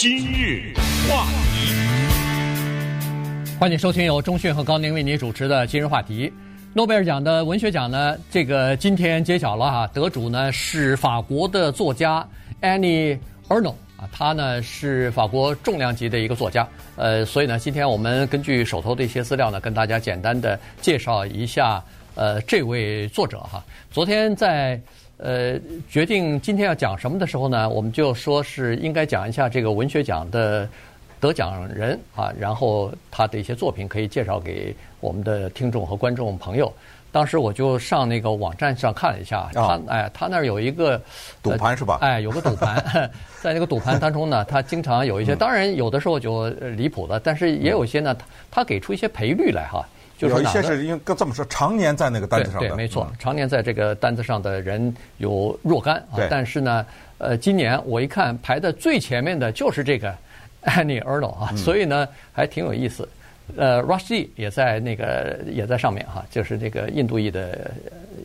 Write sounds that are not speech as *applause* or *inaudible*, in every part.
今日话题，欢迎收听由中讯和高宁为您主持的今日话题。诺贝尔奖的文学奖呢，这个今天揭晓了哈，得主呢是法国的作家 Annie Ernaux 啊，他呢是法国重量级的一个作家。呃，所以呢，今天我们根据手头的一些资料呢，跟大家简单的介绍一下呃这位作者哈。昨天在。呃，决定今天要讲什么的时候呢，我们就说是应该讲一下这个文学奖的得奖人啊，然后他的一些作品可以介绍给我们的听众和观众朋友。当时我就上那个网站上看了一下，他哎，他那儿有一个赌盘是吧？哎，有个赌盘，在那个赌盘当中呢，他经常有一些，当然有的时候就离谱了，但是也有一些呢，他给出一些赔率来哈。就是有一些是因为这么说，常年在那个单子上的。对，对，没错，常年在这个单子上的人有若干啊。但是呢，呃，今年我一看排在最前面的就是这个 *laughs* Annie Ernaux 啊，所以呢还挺有意思。呃，Rushdie 也在那个也在上面哈，就是那个印度裔的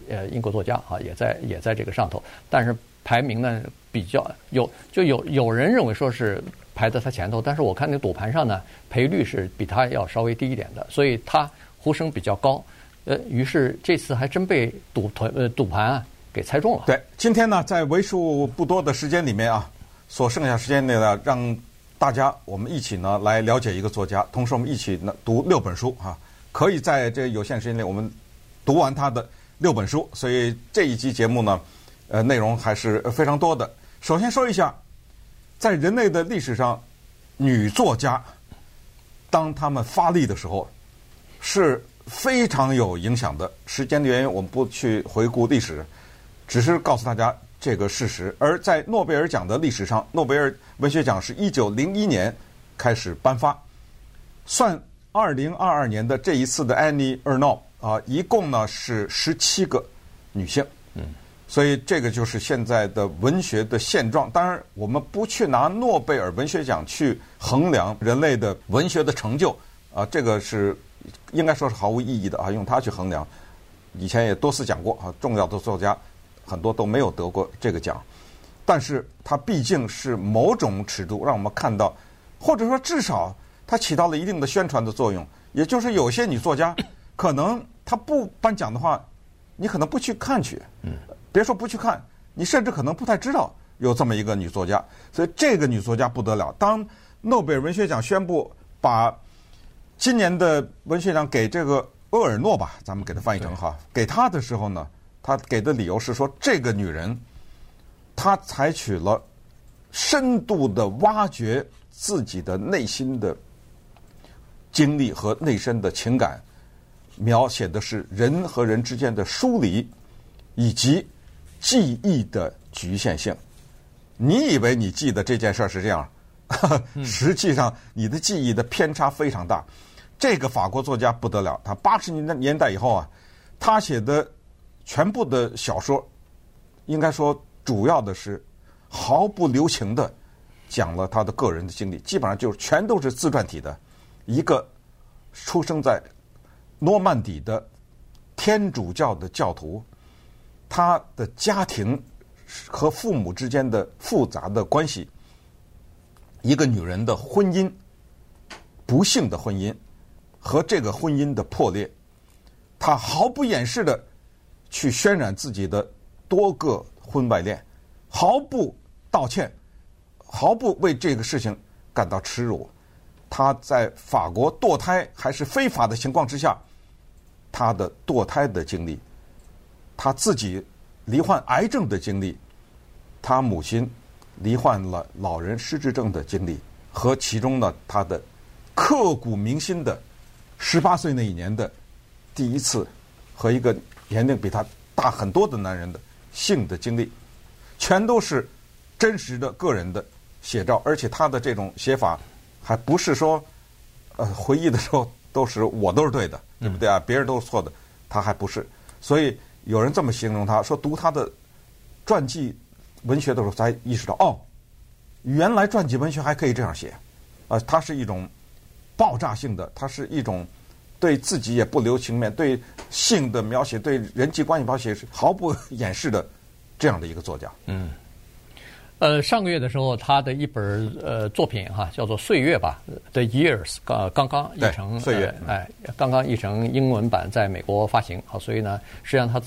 呃英国作家啊，也在也在这个上头。但是排名呢比较有，就有有人认为说是排在他前头，但是我看那赌盘上呢赔率是比他要稍微低一点的，所以他。呼声比较高，呃，于是这次还真被赌团呃赌盘啊给猜中了。对，今天呢，在为数不多的时间里面啊，所剩下时间内呢，让大家我们一起呢来了解一个作家，同时我们一起呢读六本书啊，可以在这有限时间内我们读完他的六本书。所以这一集节目呢，呃，内容还是非常多的。首先说一下，在人类的历史上，女作家当她们发力的时候。是非常有影响的。时间的原因，我们不去回顾历史，只是告诉大家这个事实。而在诺贝尔奖的历史上，诺贝尔文学奖是一九零一年开始颁发，算二零二二年的这一次的 Annie Ernaux 啊，一共呢是十七个女性。嗯，所以这个就是现在的文学的现状。当然，我们不去拿诺贝尔文学奖去衡量人类的文学的成就啊，这个是。应该说是毫无意义的啊！用它去衡量，以前也多次讲过啊，重要的作家很多都没有得过这个奖，但是它毕竟是某种尺度，让我们看到，或者说至少它起到了一定的宣传的作用。也就是有些女作家，可能她不颁奖的话，你可能不去看去，嗯，别说不去看，你甚至可能不太知道有这么一个女作家。所以这个女作家不得了，当诺贝尔文学奖宣布把。今年的文学奖给这个厄尔诺吧，咱们给他翻译成哈，给他的时候呢，他给的理由是说，这个女人，她采取了深度的挖掘自己的内心的经历和内身的情感，描写的是人和人之间的疏离以及记忆的局限性。你以为你记得这件事儿是这样？*laughs* 实际上，你的记忆的偏差非常大。这个法国作家不得了，他八十年代年代以后啊，他写的全部的小说，应该说主要的是毫不留情的讲了他的个人的经历，基本上就是全都是自传体的。一个出生在诺曼底的天主教的教徒，他的家庭和父母之间的复杂的关系。一个女人的婚姻，不幸的婚姻和这个婚姻的破裂，他毫不掩饰的去渲染自己的多个婚外恋，毫不道歉，毫不为这个事情感到耻辱。他在法国堕胎还是非法的情况之下，他的堕胎的经历，他自己罹患癌症的经历，他母亲。罹患了老人失智症的经历，和其中呢，他的刻骨铭心的十八岁那一年的第一次和一个年龄比他大很多的男人的性的经历，全都是真实的个人的写照，而且他的这种写法还不是说呃回忆的时候都是我都是对的，对不对啊？别人都是错的，他还不是。所以有人这么形容他说，读他的传记。文学的时候才意识到，哦，原来传记文学还可以这样写，啊，它是一种爆炸性的，它是一种对自己也不留情面，对性的描写，对人际关系描写是毫不掩饰的这样的一个作家。嗯，呃，上个月的时候，他的一本呃作品哈，叫做《岁月》吧，《The Years》刚刚刚译成岁月，呃、哎，刚刚译成英文版，在美国发行。好，所以呢，实际上他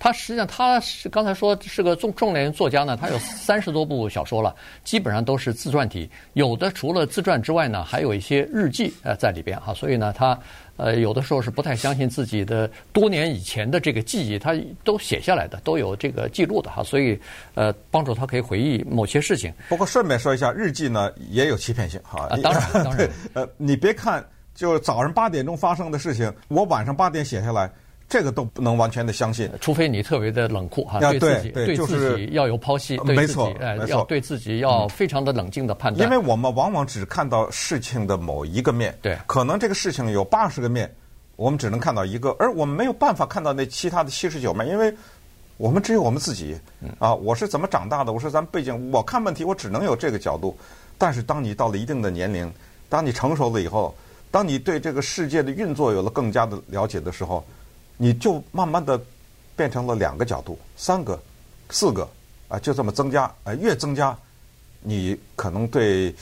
他实际上他是刚才说是个重重量作家呢，他有三十多部小说了，基本上都是自传体，有的除了自传之外呢，还有一些日记呃在里边哈，所以呢，他。呃，有的时候是不太相信自己的多年以前的这个记忆，他都写下来的，都有这个记录的哈，所以呃，帮助他可以回忆某些事情。不过顺便说一下，日记呢也有欺骗性哈。啊，当然 *laughs* 当然。呃，你别看就早上八点钟发生的事情，我晚上八点写下来。这个都不能完全的相信，除非你特别的冷酷哈，对自己对自己要有剖析，没错，呃，要对自己要非常的冷静的判断。因为我们往往只看到事情的某一个面，对，可能这个事情有八十个面，我们只能看到一个，而我们没有办法看到那其他的七十九面，因为我们只有我们自己。啊，我是怎么长大的？我是咱们背景，我看问题我只能有这个角度。但是当你到了一定的年龄，当你成熟了以后，当你对这个世界的运作有了更加的了解的时候。你就慢慢的变成了两个角度、三个、四个啊，就这么增加啊，越增加，你可能对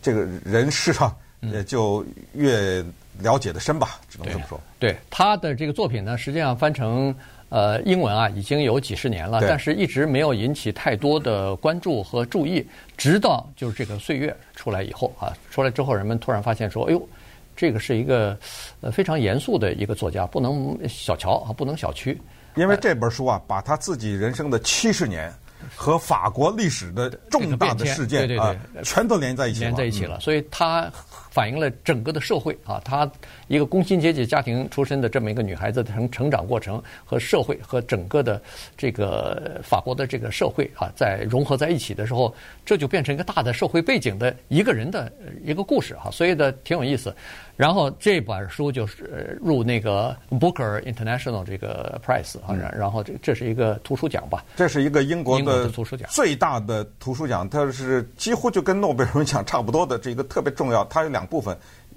这个人事啊，也就越了解的深吧，只能这么说。对，对他的这个作品呢，实际上翻成呃英文啊，已经有几十年了，但是一直没有引起太多的关注和注意，直到就是这个《岁月》出来以后啊，出来之后，人们突然发现说，哎呦。这个是一个呃非常严肃的一个作家，不能小瞧啊，不能小觑。因为这本书啊，把他自己人生的七十年和法国历史的重大的事件啊，全都连在一起了，连在一起了。所以他反映了整个的社会啊，她一个工薪阶级家庭出身的这么一个女孩子的成成长过程和社会和整个的这个法国的这个社会啊，在融合在一起的时候，这就变成一个大的社会背景的一个人的一个故事哈，所以呢挺有意思。然后这本书就是入那个 Booker International 这个 Prize 啊，然后这这是一个图书奖吧？这是一个英国的图书奖，最大的图书奖，它是几乎就跟诺贝尔奖差不多的，这一个特别重要。它有两部分，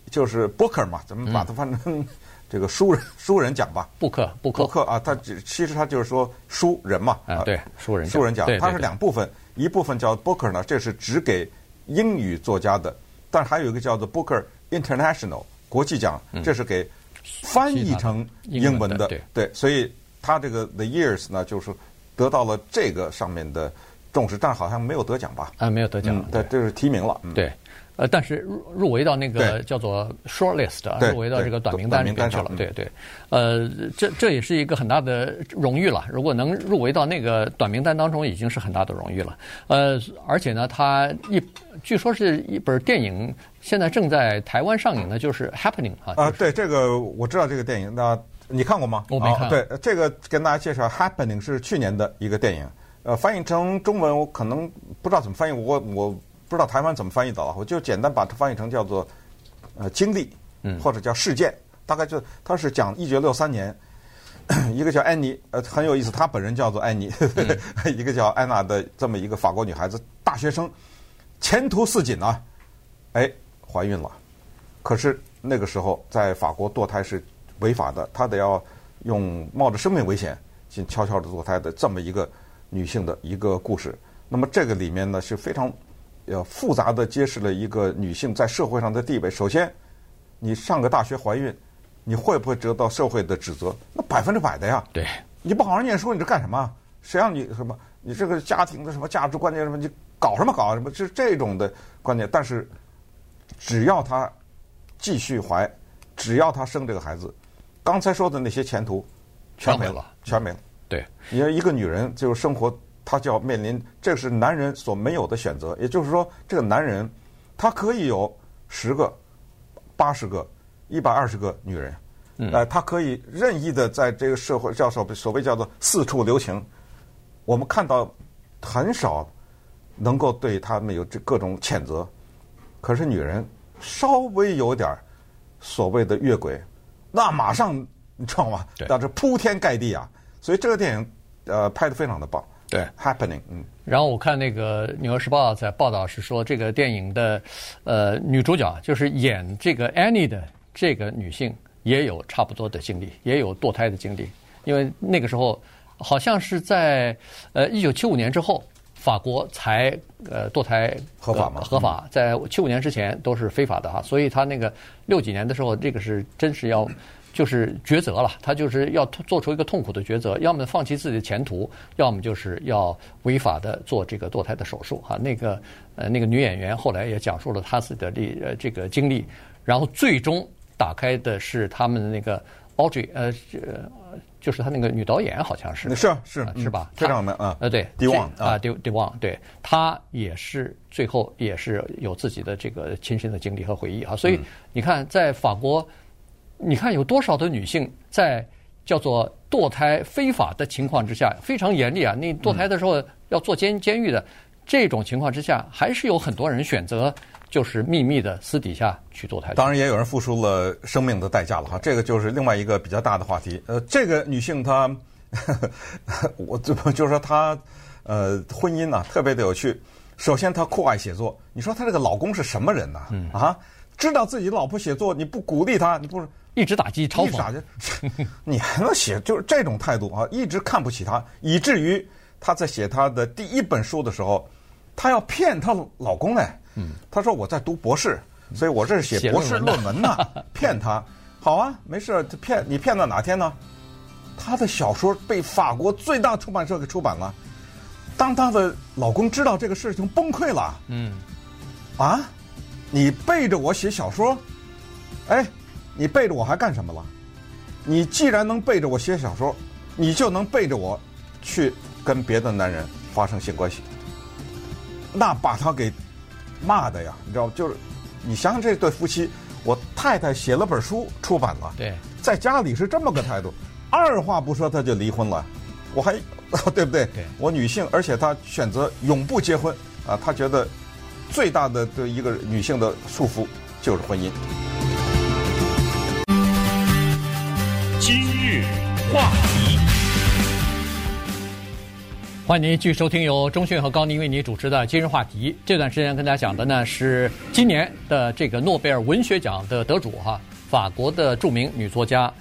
就是 Booker 嘛，咱们把它翻成这个书人 *laughs* 书人奖吧。布克布克布克啊，它其实他就是说书人嘛。啊，对，书人书人奖，它是两部分，一部分叫 Booker 呢，这是只给英语作家的，但是还有一个叫做 Booker。International 国际奖，这是给翻译成英文的，对，对，所以他这个 The Years 呢，就是得到了这个上面的重视，但好像没有得奖吧？啊，没有得奖，嗯、对，这是提名了，嗯、对。呃，但是入入围到那个叫做 short list，入围到这个短名单里面去了。对对，呃，这这也是一个很大的荣誉了。如果能入围到那个短名单当中，已经是很大的荣誉了。呃，而且呢，它一据说是一本电影，现在正在台湾上映的，就是 Happening 啊。啊，对，这个我知道这个电影，那你看过吗？我没看。对，这个跟大家介绍 Happening 是去年的一个电影，呃，翻译成中文我可能不知道怎么翻译，我我。不知道台湾怎么翻译的了，我就简单把它翻译成叫做呃经历，或者叫事件，大概就他是讲一九六三年，*clears throat* 一个叫安妮，呃很有意思，她本人叫做安妮，*laughs* 一个叫安娜的这么一个法国女孩子，大学生，前途似锦啊，哎怀孕了，可是那个时候在法国堕胎是违法的，她得要用冒着生命危险去悄悄的堕胎的这么一个女性的一个故事。那么这个里面呢是非常。要复杂的揭示了一个女性在社会上的地位。首先，你上个大学怀孕，你会不会得到社会的指责？那百分之百的呀。对，你不好好念书，你这干什么？谁让你什么？你这个家庭的什么价值观念什么？你搞什么搞什么？是这种的观念。但是，只要她继续怀，只要她生这个孩子，刚才说的那些前途全没了，全没了。对，你要一个女人就是生活。他就要面临，这是男人所没有的选择。也就是说，这个男人，他可以有十个、八十个、一百二十个女人，呃，他可以任意的在这个社会叫所所谓叫做四处留情。我们看到很少能够对他们有这各种谴责，可是女人稍微有点所谓的越轨，那马上你知道吗？那是铺天盖地啊！所以这个电影呃拍的非常的棒。对，happening，嗯，然后我看那个《纽约时报》在报道是说，这个电影的呃女主角就是演这个 Annie 的这个女性，也有差不多的经历，也有堕胎的经历，因为那个时候好像是在呃一九七五年之后，法国才呃堕胎合法吗？合法，在七五年之前都是非法的哈，所以他那个六几年的时候，这个是真是要就是抉择了，他就是要做出一个痛苦的抉择，要么放弃自己的前途，要么就是要违法的做这个堕胎的手术哈。那个呃那个女演员后来也讲述了她自己的历呃这个经历，然后最终打开的是他们的那个 Audrey 呃呃。就是他那个女导演好像是是是是吧？非常美啊！呃，对，迪旺啊，迪迪旺，对，他也是最后也是有自己的这个亲身的经历和回忆啊。所以你看，在法国，你看有多少的女性在叫做堕胎非法的情况之下，非常严厉啊！你堕胎的时候要坐监监狱的这种情况之下，还是有很多人选择。就是秘密的私底下去堕胎，当然也有人付出了生命的代价了哈。这个就是另外一个比较大的话题。呃，这个女性她，*laughs* 我就就是说她，呃，婚姻呢、啊、特别的有趣。首先她酷爱写作，你说她这个老公是什么人呢、啊？嗯、啊，知道自己老婆写作，你不鼓励她，你不是一直打击嘲讽，*laughs* 你还能写？就是这种态度啊，一直看不起她，以至于她在写她的第一本书的时候，她要骗她老公哎。嗯，他说我在读博士，所以我这是写博士论文呢，*laughs* 骗他。好啊，没事，骗你骗到哪天呢？他的小说被法国最大出版社给出版了。当她的老公知道这个事情，崩溃了。嗯，啊，你背着我写小说？哎，你背着我还干什么了？你既然能背着我写小说，你就能背着我去跟别的男人发生性关系。那把他给。骂的呀，你知道吗？就是你想想这对夫妻，我太太写了本书出版了，对，在家里是这么个态度，二话不说他就离婚了，我还 *laughs* 对不对？对，我女性，而且她选择永不结婚啊，她觉得最大的对一个女性的束缚就是婚姻。今日话题。欢迎您继续收听由中讯和高宁为您主持的今日话题。这段时间跟大家讲的呢是今年的这个诺贝尔文学奖的得主哈，法国的著名女作家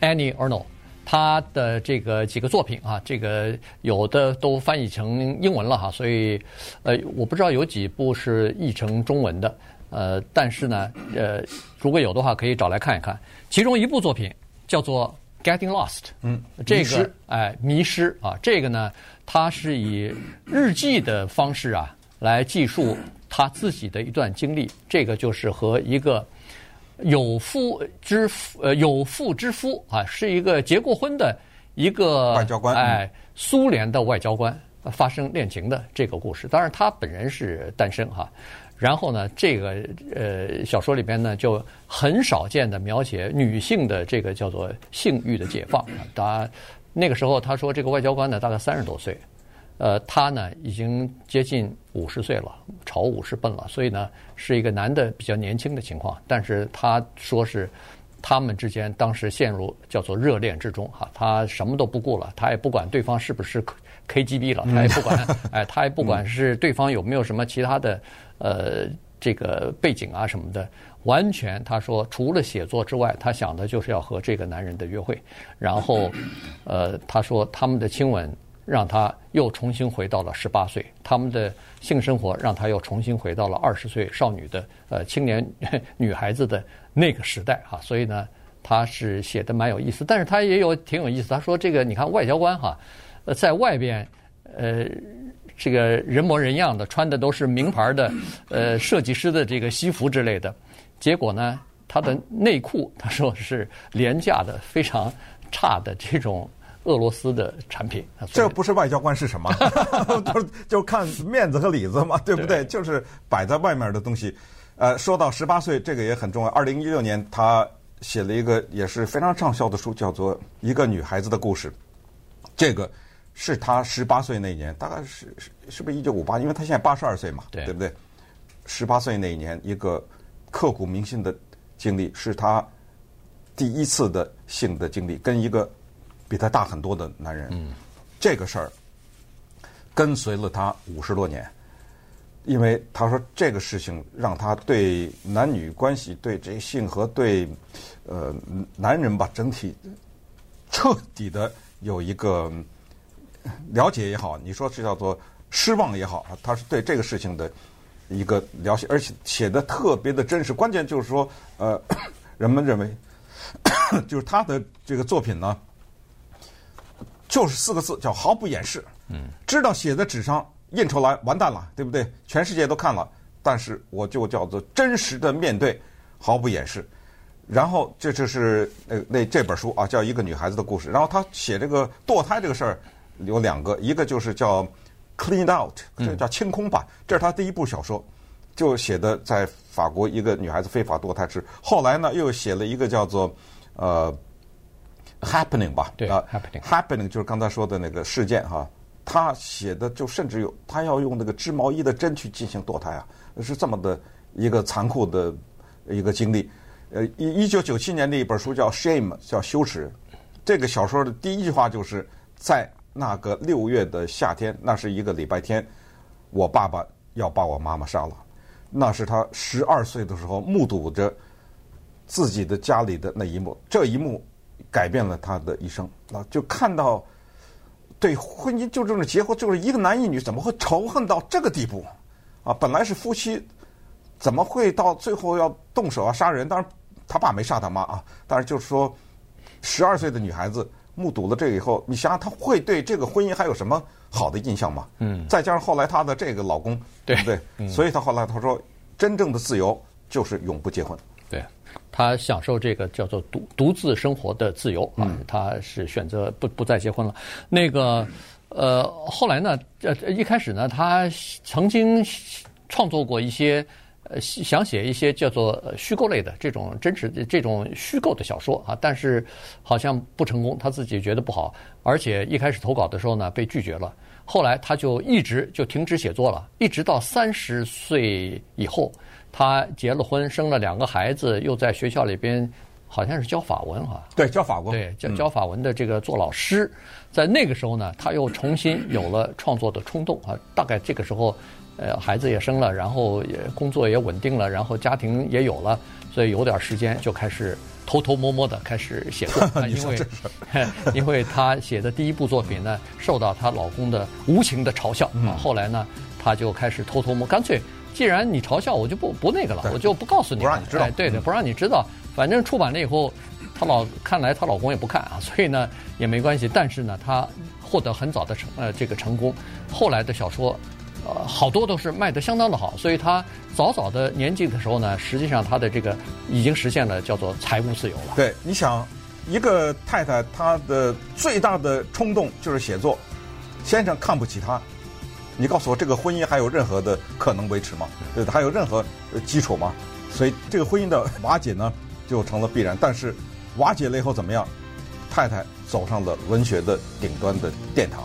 Annie Ernaux，她的这个几个作品啊，这个有的都翻译成英文了哈，所以呃我不知道有几部是译成中文的，呃但是呢呃如果有的话可以找来看一看。其中一部作品叫做 Getting Lost，嗯，这个哎迷失啊，这个呢。他是以日记的方式啊来记述他自己的一段经历，这个就是和一个有妇之夫呃有妇之夫啊，是一个结过婚的一个外交官，哎，苏联的外交官发生恋情的这个故事。当然，他本人是单身哈。然后呢，这个呃小说里边呢就很少见的描写女性的这个叫做性欲的解放啊，当然。那个时候，他说这个外交官呢，大概三十多岁，呃，他呢已经接近五十岁了，朝五十奔了，所以呢是一个男的比较年轻的情况。但是他说是他们之间当时陷入叫做热恋之中哈，他什么都不顾了，他也不管对方是不是 KGB 了，他也不管，*laughs* 哎，他也不管是对方有没有什么其他的呃这个背景啊什么的。完全，他说除了写作之外，他想的就是要和这个男人的约会。然后，呃，他说他们的亲吻让他又重新回到了十八岁，他们的性生活让他又重新回到了二十岁少女的呃青年 *laughs* 女孩子的那个时代哈。所以呢，他是写的蛮有意思，但是他也有挺有意思。他说这个你看外交官哈，呃，在外边呃这个人模人样的，穿的都是名牌的呃设计师的这个西服之类的。结果呢，他的内裤他说是廉价的、非常差的这种俄罗斯的产品。这不是外交官是什么？*laughs* 就就看面子和里子嘛，*laughs* 对不对？对就是摆在外面的东西。呃，说到十八岁，这个也很重要。二零一六年，他写了一个也是非常畅销的书，叫做《一个女孩子的故事》。这个是他十八岁那一年，大概是是是不是一九五八？因为他现在八十二岁嘛，对，对不对？十八岁那一年，一个。刻骨铭心的经历是他第一次的性的经历，跟一个比他大很多的男人。嗯，这个事儿跟随了他五十多年，因为他说这个事情让他对男女关系、对这性和对呃男人吧整体彻底的有一个了解也好，你说是叫做失望也好，他是对这个事情的一个了解，而且写的特别的真实。关键就是说，呃，*coughs* 人们认为，*coughs* 就是他的这个作品呢，就是四个字，叫毫不掩饰。嗯，知道写在纸上印出来完蛋了，对不对？全世界都看了，但是我就叫做真实的面对，毫不掩饰。然后这就是那那这本书啊，叫一个女孩子的故事。然后他写这个堕胎这个事儿有两个，一个就是叫 clean out，这叫清空吧。这是他第一部小说，就写的在法国一个女孩子非法堕胎之。后来呢，又写了一个叫做呃 happening 吧，对啊 happening happening 就是刚才说的那个事件哈。他写的就甚至有他要用那个织毛衣的针去进行堕胎啊，是这么的一个残酷的一个经历。呃，一一九九七年的一本书叫《Shame》，叫羞耻。这个小说的第一句话就是在那个六月的夏天，那是一个礼拜天，我爸爸要把我妈妈杀了。那是他十二岁的时候目睹着自己的家里的那一幕，这一幕改变了他的一生。啊，就看到对婚姻就这种结婚，就是一个男一女怎么会仇恨到这个地步？啊，本来是夫妻，怎么会到最后要动手要杀人？当然。他爸没杀他妈啊，但是就是说，十二岁的女孩子目睹了这个以后，你想想，她会对这个婚姻还有什么好的印象吗？嗯。再加上后来她的这个老公，对不对？嗯。所以她后来她说，真正的自由就是永不结婚。对，他享受这个叫做独独自生活的自由啊，他是选择不不再结婚了。那个呃，后来呢，呃，一开始呢，他曾经创作过一些。呃，想写一些叫做虚构类的这种真实的这种虚构的小说啊，但是好像不成功，他自己觉得不好，而且一开始投稿的时候呢被拒绝了，后来他就一直就停止写作了，一直到三十岁以后，他结了婚，生了两个孩子，又在学校里边好像是教法文哈，对，教法文，对，教教法文的这个做老师，在那个时候呢，他又重新有了创作的冲动啊，大概这个时候。呃，孩子也生了，然后也工作也稳定了，然后家庭也有了，所以有点时间就开始偷偷摸摸的开始写作。*laughs* 因为，*laughs* 因为她写的第一部作品呢，受到她老公的无情的嘲笑啊。后来呢，她就开始偷偷摸，干脆既然你嘲笑我，就不不那个了，我就不告诉你，不让你知道。对对，不让你知道。反正出版了以后，她老看来她老公也不看啊，*laughs* 所以呢也没关系。但是呢，她获得很早的成呃这个成功，后来的小说。呃，好多都是卖得相当的好，所以她早早的年纪的时候呢，实际上她的这个已经实现了叫做财务自由了。对，你想，一个太太她的最大的冲动就是写作，先生看不起她，你告诉我这个婚姻还有任何的可能维持吗？对，还有任何基础吗？所以这个婚姻的瓦解呢，就成了必然。但是瓦解了以后怎么样？太太走上了文学的顶端的殿堂。